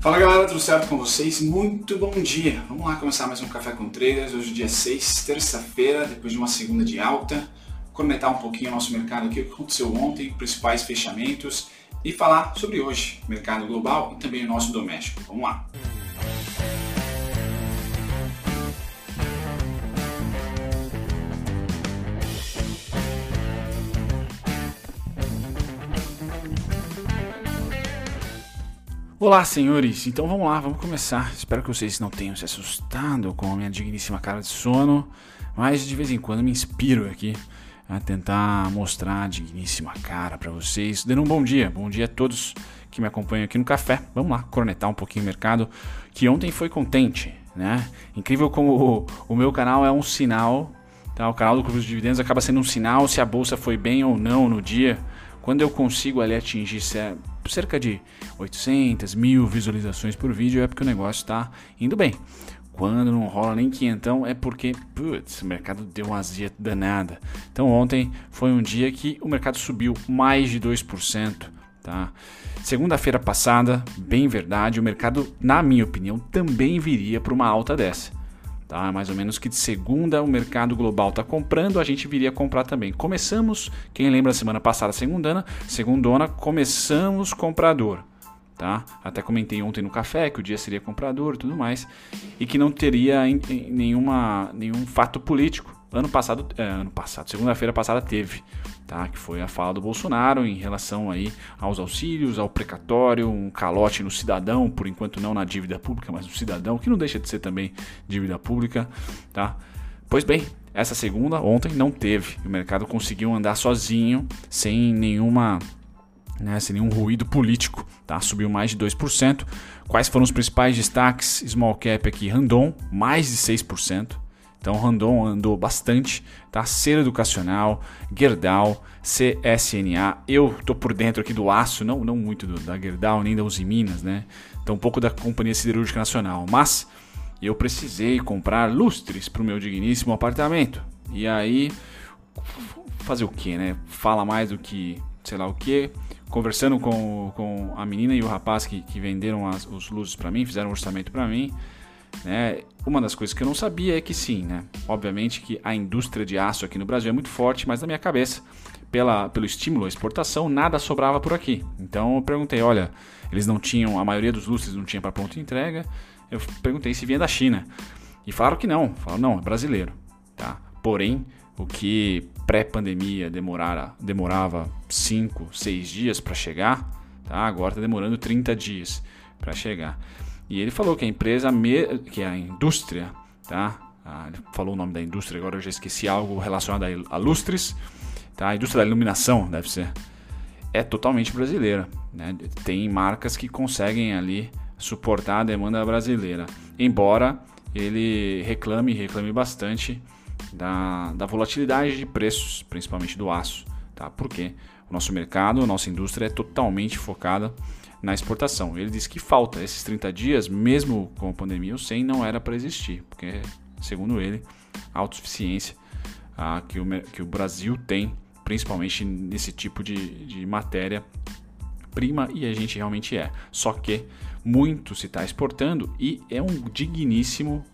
Fala galera, tudo certo com vocês? Muito bom dia! Vamos lá começar mais um Café com Traders, hoje dia 6, terça-feira, depois de uma segunda de alta, conectar um pouquinho o nosso mercado aqui, o que aconteceu ontem, principais fechamentos e falar sobre hoje, mercado global e também o nosso doméstico. Vamos lá! Olá, senhores. Então vamos lá, vamos começar. Espero que vocês não tenham se assustado com a minha digníssima cara de sono, mas de vez em quando me inspiro aqui a tentar mostrar a digníssima cara para vocês. Dando um bom dia, bom dia a todos que me acompanham aqui no café. Vamos lá, cornetar um pouquinho o mercado que ontem foi contente, né? Incrível como o, o meu canal é um sinal, tá? O canal do Clube dos Dividendos acaba sendo um sinal se a bolsa foi bem ou não no dia. Quando eu consigo ali atingir cerca de 800, mil visualizações por vídeo, é porque o negócio está indo bem. Quando não rola nem quinhentão é porque, putz, o mercado deu uma azia danada. Então ontem foi um dia que o mercado subiu mais de 2%. Tá? Segunda-feira passada, bem verdade, o mercado, na minha opinião, também viria para uma alta dessa. Tá? Mais ou menos que de segunda o mercado global está comprando, a gente viria comprar também. Começamos, quem lembra semana passada, segundana, segundona, começamos comprador. Tá? Até comentei ontem no café que o dia seria comprador tudo mais, e que não teria nenhuma, nenhum fato político. Ano passado, é, ano passado, segunda-feira passada teve, tá? Que foi a fala do Bolsonaro em relação aí aos auxílios, ao precatório, um calote no cidadão, por enquanto não na dívida pública, mas no cidadão, que não deixa de ser também dívida pública, tá? Pois bem, essa segunda ontem não teve. O mercado conseguiu andar sozinho, sem nenhuma né, sem nenhum ruído político, tá? Subiu mais de 2%. Quais foram os principais destaques? Small cap aqui, Randon, mais de 6%. Então Randon andou bastante, tá? Ser Educacional, Gerdau, CSNA. Eu tô por dentro aqui do aço, não, não muito do, da Gerdau nem da Uzi Minas, né? Então um pouco da Companhia Siderúrgica Nacional, mas eu precisei comprar lustres para o meu digníssimo apartamento. E aí fazer o que, né? Fala mais do que sei lá o que. Conversando com, com a menina e o rapaz que, que venderam as, os luzes para mim, fizeram um orçamento para mim. Né? Uma das coisas que eu não sabia é que sim, né? Obviamente que a indústria de aço aqui no Brasil é muito forte, mas na minha cabeça, pela, pelo estímulo à exportação, nada sobrava por aqui. Então eu perguntei, olha, eles não tinham, a maioria dos lustres não tinha para pronta entrega. Eu perguntei se vinha da China. E falaram que não, falaram, não, é brasileiro. Tá? Porém, o que pré-pandemia demorava 5, 6 dias para chegar, tá? agora está demorando 30 dias para chegar. E ele falou que a empresa, que a indústria, tá? Ah, ele falou o nome da indústria, agora eu já esqueci algo relacionado a lustres, tá? A indústria da iluminação, deve ser. É totalmente brasileira, né? Tem marcas que conseguem ali suportar a demanda brasileira. Embora ele reclame, reclame bastante da, da volatilidade de preços, principalmente do aço, tá? Porque o nosso mercado, a nossa indústria é totalmente focada na exportação. Ele disse que falta esses 30 dias, mesmo com a pandemia ou sem, não era para existir, porque, segundo ele, a autossuficiência ah, que, o, que o Brasil tem, principalmente nesse tipo de, de matéria prima, e a gente realmente é. Só que muito se está exportando e é um digníssimo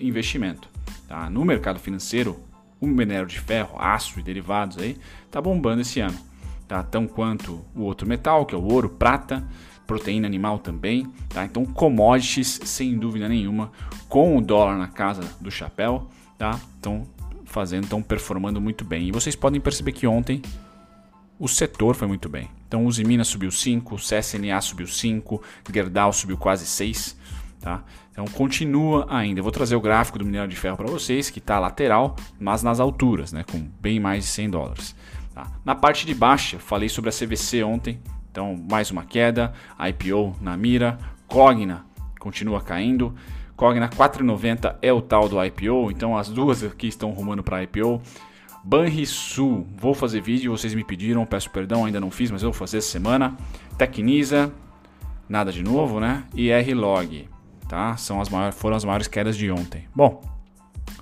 investimento. Tá? No mercado financeiro, o minério de ferro, aço e derivados aí, tá bombando esse ano. Tá? Tão quanto o outro metal, que é o ouro, prata, proteína animal também, tá? Então commodities sem dúvida nenhuma, com o dólar na casa do chapéu, tá? Estão fazendo, estão performando muito bem. E vocês podem perceber que ontem o setor foi muito bem. Então o Minas subiu 5, o CSNA subiu 5, Gerdau subiu quase 6, tá? Então continua ainda. Eu vou trazer o gráfico do minério de ferro para vocês, que está lateral, mas nas alturas, né? Com bem mais de 100 dólares. Tá? Na parte de baixo, falei sobre a CVC ontem, então, mais uma queda, IPO na mira, Cogna continua caindo. Cogna 4,90 é o tal do IPO, então as duas aqui estão rumando para IPO. Banrisul, vou fazer vídeo, vocês me pediram, peço perdão, ainda não fiz, mas eu vou fazer essa semana. Tecnisa, nada de novo, né? E R-Log, tá? São as maiores, foram as maiores quedas de ontem. Bom,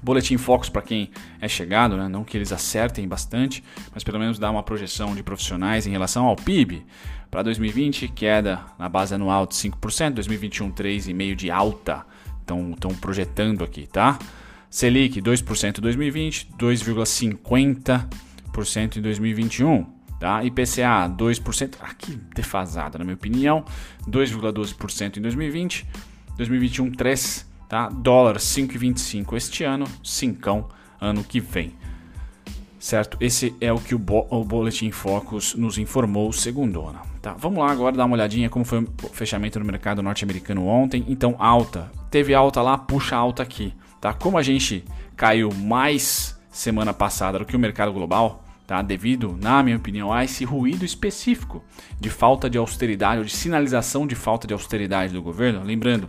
Boletim Focus para quem é chegado, né? não que eles acertem bastante, mas pelo menos dá uma projeção de profissionais em relação ao PIB. Para 2020, queda na base anual de 5%, 2021 3,5% de alta, estão projetando aqui, tá? Selic 2% em 2020, 2,50% em 2021. Tá? IPCA 2%, aqui defasado na minha opinião, 2,12% em 2020, 2021 3%, tá? Dólar 5,25 este ano, 5 ano que vem. Certo? Esse é o que o, Bo o Boletim Focus nos informou segundona. Tá? Vamos lá agora dar uma olhadinha como foi o fechamento no mercado norte-americano ontem. Então, alta. Teve alta lá, puxa alta aqui. Tá? Como a gente caiu mais semana passada do que o mercado global, tá? devido, na minha opinião, a esse ruído específico de falta de austeridade ou de sinalização de falta de austeridade do governo. Lembrando,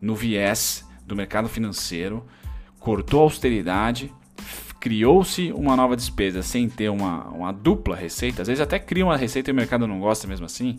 no viés do mercado financeiro, cortou a austeridade, criou-se uma nova despesa sem ter uma, uma dupla receita, às vezes até cria uma receita e o mercado não gosta mesmo assim,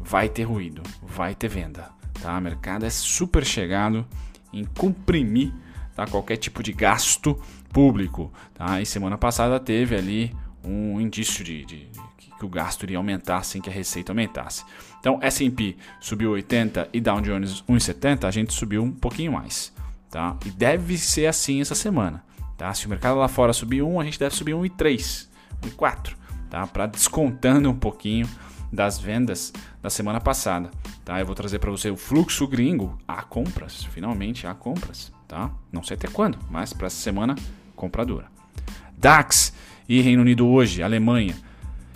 vai ter ruído, vai ter venda. Tá? O mercado é super chegado em comprimir tá? qualquer tipo de gasto público. Tá? E semana passada teve ali um indício de, de, de que o gasto iria aumentar sem que a receita aumentasse. Então, S&P subiu 80 e Dow Jones 1,70, a gente subiu um pouquinho mais, tá? E deve ser assim essa semana, tá? Se o mercado lá fora subir 1, a gente deve subir 1,3, 1,4, tá? Para descontando um pouquinho das vendas da semana passada, tá? Eu vou trazer para você o fluxo gringo a compras, finalmente há compras, tá? Não sei até quando, mas para essa semana compradora. DAX e Reino Unido hoje, Alemanha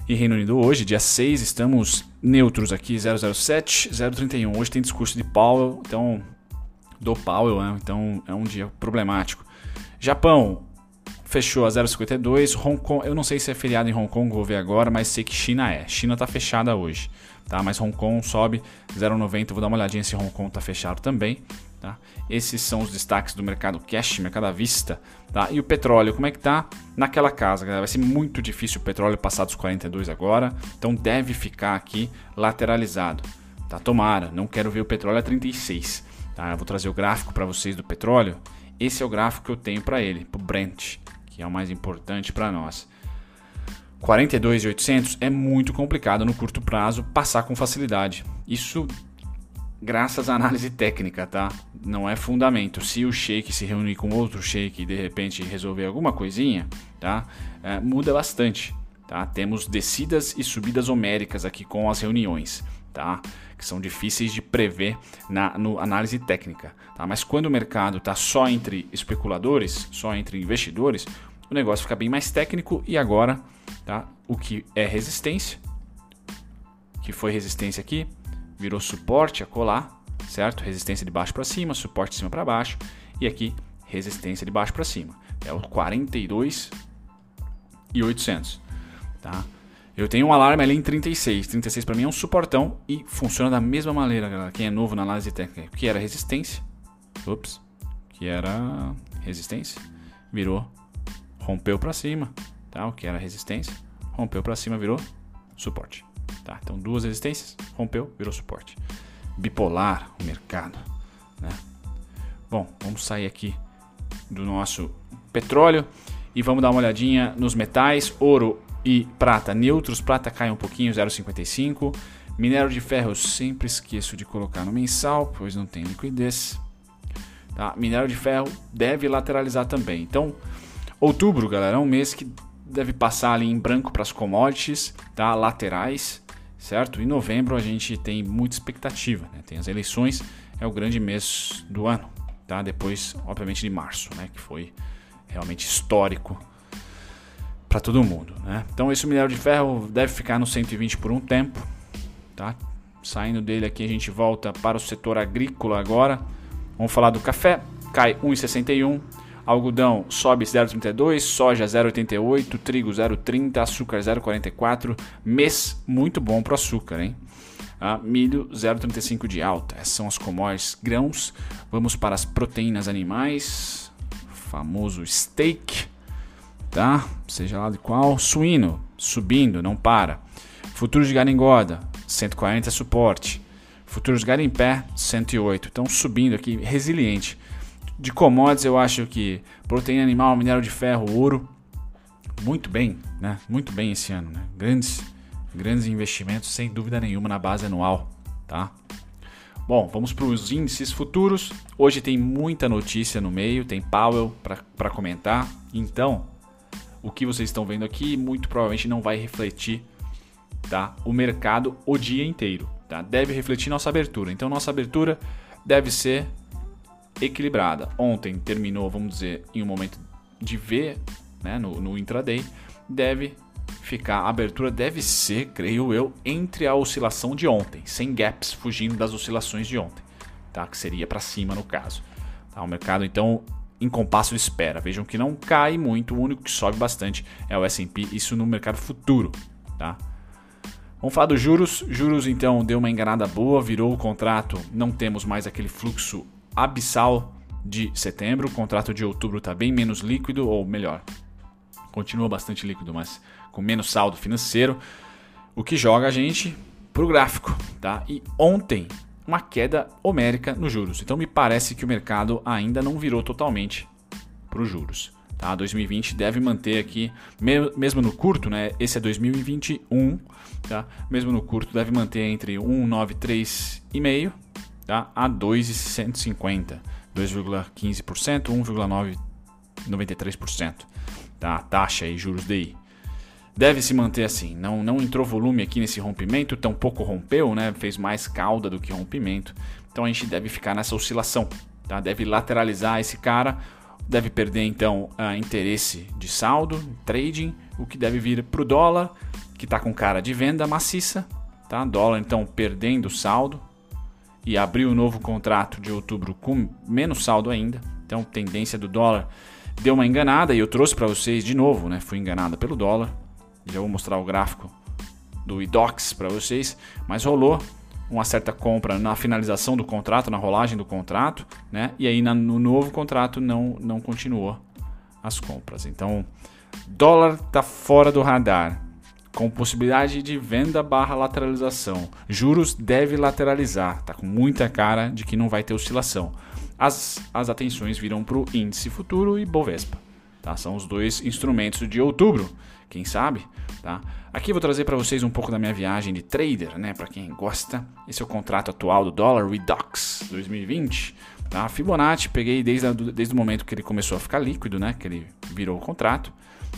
e Reino Unido hoje, dia 6, estamos neutros aqui, 007, 031. Hoje tem discurso de Powell, então do Powell, né? então é um dia problemático. Japão fechou a 0,52. Hong Kong, eu não sei se é feriado em Hong Kong, vou ver agora, mas sei que China é. China está fechada hoje, tá? Mas Hong Kong sobe 0,90. Vou dar uma olhadinha se Hong Kong está fechado também. Tá? Esses são os destaques do mercado cash, mercado à vista. Tá? E o petróleo, como é que tá naquela casa? Galera? Vai ser muito difícil o petróleo passar dos 42 agora, então deve ficar aqui lateralizado. Tá? Tomara, não quero ver o petróleo a 36. Tá? Eu vou trazer o gráfico para vocês do petróleo. Esse é o gráfico que eu tenho para ele, para o Brent, que é o mais importante para nós. 42,800 é muito complicado no curto prazo passar com facilidade. Isso graças à análise técnica, tá? Não é fundamento. Se o shake se reunir com outro shake e de repente resolver alguma coisinha, tá? É, muda bastante, tá? Temos descidas e subidas homéricas aqui com as reuniões, tá? Que são difíceis de prever na no análise técnica, tá? Mas quando o mercado está só entre especuladores, só entre investidores, o negócio fica bem mais técnico e agora, tá? O que é resistência, que foi resistência aqui, virou suporte a colar, certo? Resistência de baixo para cima, suporte de cima para baixo e aqui resistência de baixo para cima. É o 42 e 800, tá? Eu tenho um alarme ali em 36. 36 para mim é um suportão e funciona da mesma maneira, galera. Quem é novo na análise técnica, que era resistência, ups, que era resistência, virou rompeu para cima, tá? O que era resistência, rompeu para cima, virou suporte. Tá? Então, duas resistências, rompeu, virou suporte. Bipolar o mercado. Né? Bom, vamos sair aqui do nosso petróleo e vamos dar uma olhadinha nos metais. Ouro e prata neutros. Prata cai um pouquinho, 0,55. Minério de ferro, eu sempre esqueço de colocar no mensal, pois não tem liquidez. Tá? Minério de ferro deve lateralizar também. Então, outubro, galera, é um mês que deve passar ali em branco para as commodities, tá? laterais certo? Em novembro a gente tem muita expectativa, né? tem as eleições, é o grande mês do ano, tá? Depois, obviamente, de março, né? Que foi realmente histórico para todo mundo, né? Então esse minério de ferro deve ficar no 120 por um tempo, tá? Saindo dele aqui a gente volta para o setor agrícola agora. Vamos falar do café, cai 1,61 Algodão sobe 0,32, soja 0,88, trigo 0,30, açúcar 0,44. Mês muito bom para o açúcar, hein? Ah, milho 0,35 de alta. Essas são as commodities grãos. Vamos para as proteínas animais. Famoso steak, tá? Seja lá de qual. Suíno subindo, não para. Futuros de gado engorda 140 é suporte. Futuros de gado em pé 108. Então subindo aqui, resiliente De commodities, eu acho que proteína animal, minério de ferro, ouro, muito bem, né? Muito bem esse ano, né? Grandes, grandes investimentos, sem dúvida nenhuma, na base anual, tá? Bom, vamos para os índices futuros. Hoje tem muita notícia no meio, tem Powell para comentar. Então, o que vocês estão vendo aqui muito provavelmente não vai refletir tá, o mercado o dia inteiro. Tá? Deve refletir nossa abertura. Então, nossa abertura deve ser equilibrada. Ontem terminou, vamos dizer, em um momento de V né, no, no intraday. Deve ficar, a abertura deve ser, creio eu, entre a oscilação de ontem, sem gaps, fugindo das oscilações de ontem, tá? que seria para cima no caso. Tá? O mercado então em compasso de espera. Vejam que não cai muito, o único que sobe bastante é o S&P, isso no mercado futuro, tá? Vamos falar dos juros. Juros então deu uma enganada boa, virou o contrato, não temos mais aquele fluxo abissal de setembro, o contrato de outubro está bem menos líquido, ou melhor, continua bastante líquido, mas com menos saldo financeiro, o que joga a gente para o gráfico. Tá? E ontem, uma queda homérica nos juros. Então me parece que o mercado ainda não virou totalmente para os juros. Tá? 2020 deve manter aqui, mesmo no curto, né? esse é 2021, tá? mesmo no curto, deve manter entre 1,93,5 tá? a 2,150, 2,15%, 1,93%. Tá? A taxa aí, juros DI deve se manter assim. Não, não entrou volume aqui nesse rompimento, tampouco rompeu, né? Fez mais cauda do que rompimento. Então a gente deve ficar nessa oscilação, tá? Deve lateralizar esse cara, deve perder então interesse de saldo, trading, o que deve vir para o dólar, que está com cara de venda maciça, tá? Dólar então perdendo saldo e abriu um novo contrato de outubro com menos saldo ainda. Então tendência do dólar deu uma enganada e eu trouxe para vocês de novo, né? Fui enganada pelo dólar já vou mostrar o gráfico do IDOX para vocês, mas rolou uma certa compra na finalização do contrato, na rolagem do contrato, né? E aí no novo contrato não não continuou as compras. Então, dólar está fora do radar, com possibilidade de venda barra lateralização. Juros deve lateralizar, tá com muita cara de que não vai ter oscilação. As, as atenções viram para o índice futuro e Bovespa. Tá? São os dois instrumentos de outubro quem sabe, tá? Aqui vou trazer para vocês um pouco da minha viagem de trader, né, para quem gosta. Esse é o contrato atual do Dollar Redux 2020, tá? Fibonacci peguei desde, a, desde o momento que ele começou a ficar líquido, né, que ele virou o contrato,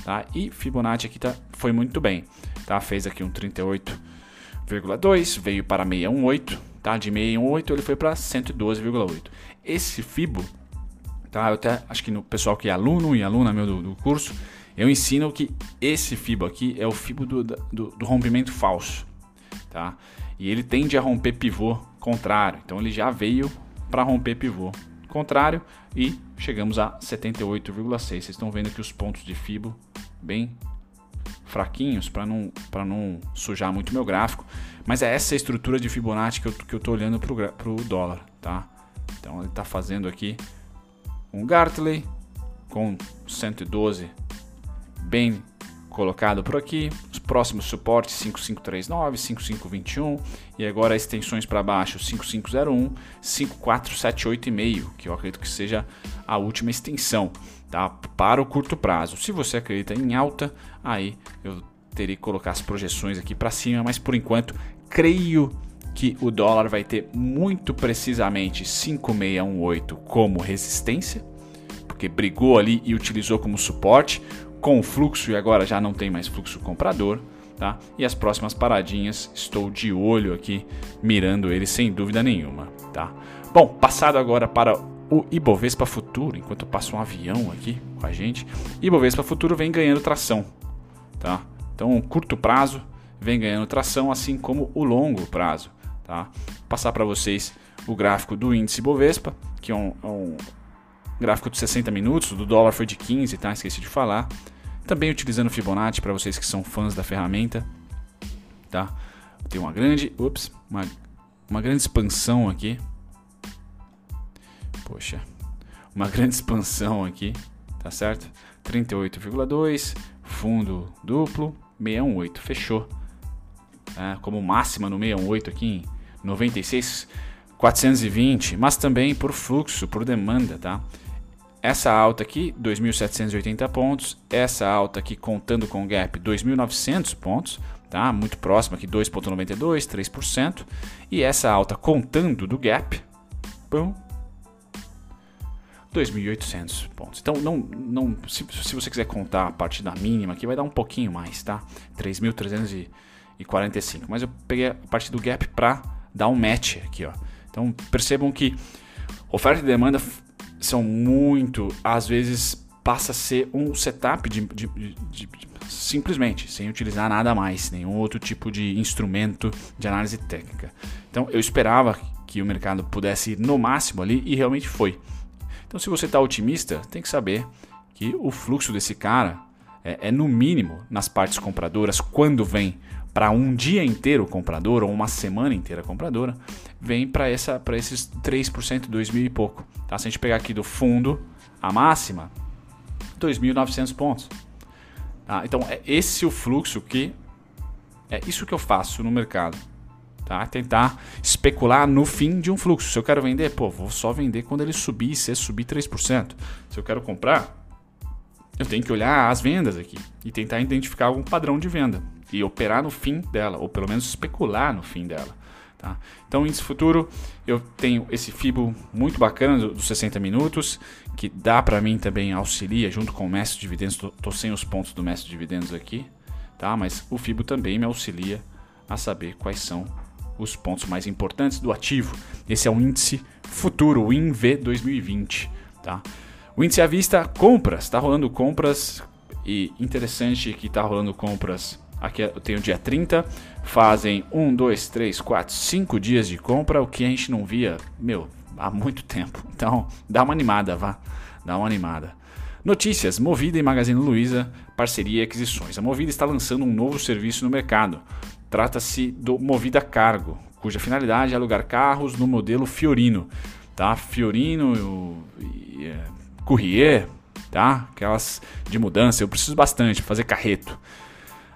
tá? E Fibonacci aqui tá, foi muito bem, tá? Fez aqui um 38,2, veio para 618, tá? De 618 ele foi para 112,8. Esse Fibo, tá? Eu até acho que no pessoal que é aluno e aluna meu do, do curso, eu ensino que esse fibo aqui é o fibo do, do, do rompimento falso, tá? E ele tende a romper pivô contrário, então ele já veio para romper pivô contrário e chegamos a 78,6. Vocês estão vendo aqui os pontos de fibo bem fraquinhos para não, não sujar muito meu gráfico, mas é essa estrutura de Fibonacci que eu, que eu tô olhando para o dólar, tá? Então ele está fazendo aqui um Gartley com 112 bem colocado por aqui. Os próximos suportes 5539, 5521 e agora extensões para baixo 5501, 5478,5, que eu acredito que seja a última extensão, tá? Para o curto prazo. Se você acredita em alta, aí eu teria que colocar as projeções aqui para cima, mas por enquanto creio que o dólar vai ter muito precisamente 5618 como resistência, porque brigou ali e utilizou como suporte com fluxo e agora já não tem mais fluxo comprador. Tá? E as próximas paradinhas estou de olho aqui, mirando ele sem dúvida nenhuma. Tá? Bom, passado agora para o Ibovespa Futuro, enquanto passa um avião aqui com a gente, Ibovespa Futuro vem ganhando tração. Tá? Então, curto prazo vem ganhando tração, assim como o longo prazo. Tá? Passar para vocês o gráfico do índice Ibovespa, que é um, é um gráfico de 60 minutos, do dólar foi de 15, tá? Esqueci de falar. Também utilizando Fibonacci para vocês que são fãs da ferramenta, tá? Tem uma grande, ups, uma, uma grande expansão aqui. Poxa, uma grande expansão aqui, tá certo? 38,2, fundo duplo, 618, fechou. É, como máxima no 618 aqui em 96, 420, mas também por fluxo, por demanda, tá? Essa alta aqui, 2.780 pontos, essa alta aqui contando com o gap, 2.900 pontos, tá? Muito próxima aqui, 2.92, 3%, e essa alta contando do gap, pum, 2.800 pontos. Então, não, não, se, se, você quiser contar a partir da mínima aqui, vai dar um pouquinho mais, tá? 3.345. Mas eu peguei a partir do gap para dar um match aqui, ó. Então, percebam que oferta e demanda são muito, às vezes passa a ser um setup de, de, de, de, simplesmente, sem utilizar nada mais, nenhum outro tipo de instrumento de análise técnica. Então eu esperava que o mercado pudesse ir no máximo ali e realmente foi. Então se você está otimista, tem que saber que o fluxo desse cara é, é no mínimo nas partes compradoras quando vem para um dia inteiro comprador ou uma semana inteira compradora, vem para essa para esses 3%, 2 mil e pouco. Tá? Se a gente pegar aqui do fundo a máxima, 2.900 pontos. Tá? Então é esse o fluxo que é isso que eu faço no mercado. Tá? Tentar especular no fim de um fluxo. Se eu quero vender, pô, vou só vender quando ele subir, se subir 3%. Se eu quero comprar, eu tenho que olhar as vendas aqui e tentar identificar algum padrão de venda e operar no fim dela, ou pelo menos especular no fim dela. Tá? Então, índice futuro, eu tenho esse FIBO muito bacana dos 60 minutos, que dá para mim também auxilia junto com o mestre de dividendos. Estou sem os pontos do mestre de dividendos aqui, tá? mas o FIBO também me auxilia a saber quais são os pontos mais importantes do ativo. Esse é o índice futuro, o INV 2020. Tá? O índice à vista, compras, está rolando compras e interessante que está rolando compras Aqui eu tenho o dia 30, fazem 1, 2, 3, 4, 5 dias de compra, o que a gente não via, meu, há muito tempo. Então, dá uma animada, vá, dá uma animada. Notícias: Movida e Magazine Luiza, parceria e aquisições. A Movida está lançando um novo serviço no mercado. Trata-se do Movida Cargo, cuja finalidade é alugar carros no modelo Fiorino. Tá? Fiorino e, é, Courrier, tá? Aquelas de mudança, eu preciso bastante fazer carreto.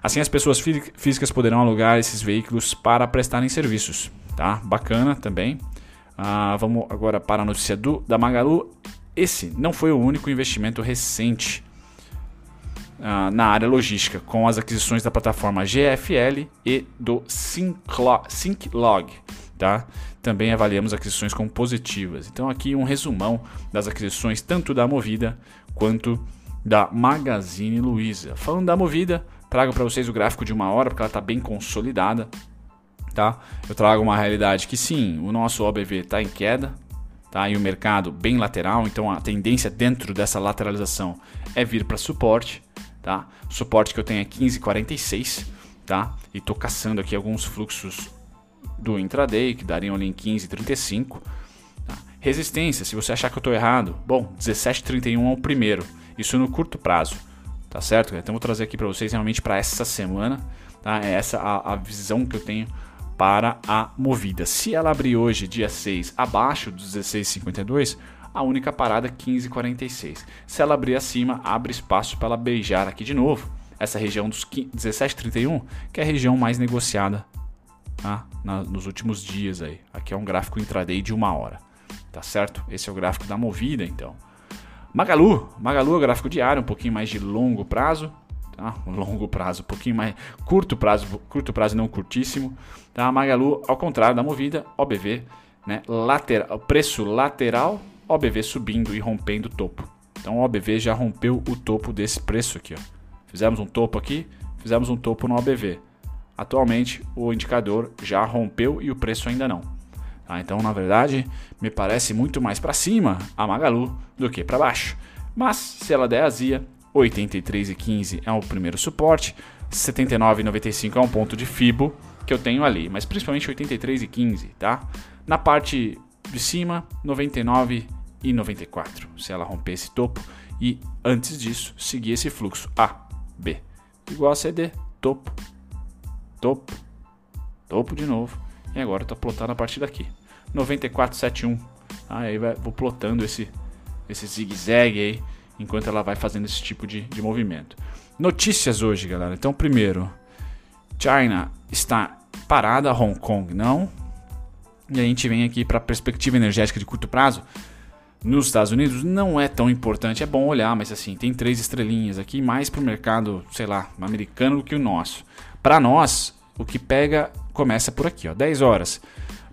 Assim, as pessoas físicas poderão alugar esses veículos para prestarem serviços. Tá? Bacana também. Ah, vamos agora para a notícia do, da Magalu. Esse não foi o único investimento recente ah, na área logística, com as aquisições da plataforma GFL e do SyncLog. Tá? Também avaliamos aquisições como positivas. Então, aqui um resumão das aquisições tanto da Movida quanto da Magazine Luiza. Falando da Movida, Trago para vocês o gráfico de uma hora, porque ela está bem consolidada. Tá? Eu trago uma realidade que sim, o nosso OBV está em queda, tá? E o mercado bem lateral, então a tendência dentro dessa lateralização é vir para suporte, tá? Suporte que eu tenho é 15,46, tá? E estou caçando aqui alguns fluxos do intraday que dariam ali em 15,35. Tá? Resistência, se você achar que eu estou errado, bom, 17,31 é o primeiro, isso no curto prazo tá certo? Então vou trazer aqui para vocês realmente para essa semana, tá? É essa a, a visão que eu tenho para a movida. Se ela abrir hoje, dia 6, abaixo dos 16,52, a única parada é 15,46. Se ela abrir acima, abre espaço para ela beijar aqui de novo essa região dos 17,31, que é a região mais negociada tá? Na, nos últimos dias aí. Aqui é um gráfico intraday de uma hora, tá certo? Esse é o gráfico da movida, então. Magalu, Magalu é gráfico diário, um pouquinho mais de longo prazo, tá? Longo prazo, um pouquinho mais curto prazo, curto prazo não curtíssimo, tá? Magalu, ao contrário da Movida, OBV, né? Lateral, preço lateral, OBV subindo e rompendo o topo. Então o OBV já rompeu o topo desse preço aqui, ó. Fizemos um topo aqui, fizemos um topo no OBV. Atualmente o indicador já rompeu e o preço ainda não. Tá? Então, na verdade, me parece muito mais para cima a Magalu do que para baixo. Mas se ela der azia, 83,15 é o primeiro suporte, 79,95 é um ponto de FIBO que eu tenho ali, mas principalmente 83,15, tá? Na parte de cima, 99 e 94, se ela romper esse topo e antes disso seguir esse fluxo A, B, igual a CD, topo, topo, topo de novo e agora está plotando a partir daqui. 9471. Ah, aí vou plotando esse, esse zigue-zague aí, enquanto ela vai fazendo esse tipo de, de movimento. Notícias hoje, galera. Então, primeiro, China está parada, Hong Kong não. E a gente vem aqui para a perspectiva energética de curto prazo. nos Estados Unidos não é tão importante. É bom olhar, mas assim, tem três estrelinhas aqui, mais para o mercado, sei lá, americano do que o nosso. Para nós, o que pega começa por aqui, ó, 10 horas.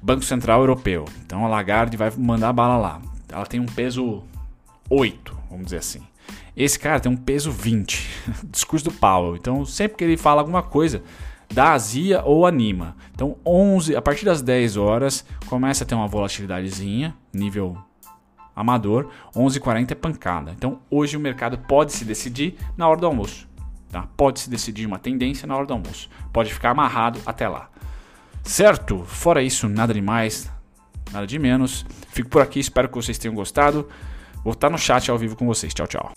Banco Central Europeu. Então a Lagarde vai mandar bala lá. Ela tem um peso 8, vamos dizer assim. Esse cara tem um peso 20. Discurso do Powell. Então, sempre que ele fala alguma coisa, dá azia ou anima. Então, 11, a partir das 10 horas, começa a ter uma volatilidadezinha, nível amador, 11h40 é pancada. Então hoje o mercado pode se decidir na hora do almoço. Tá? Pode se decidir uma tendência na hora do almoço. Pode ficar amarrado até lá. Certo? Fora isso, nada de mais, nada de menos. Fico por aqui, espero que vocês tenham gostado. Vou estar no chat ao vivo com vocês. Tchau, tchau.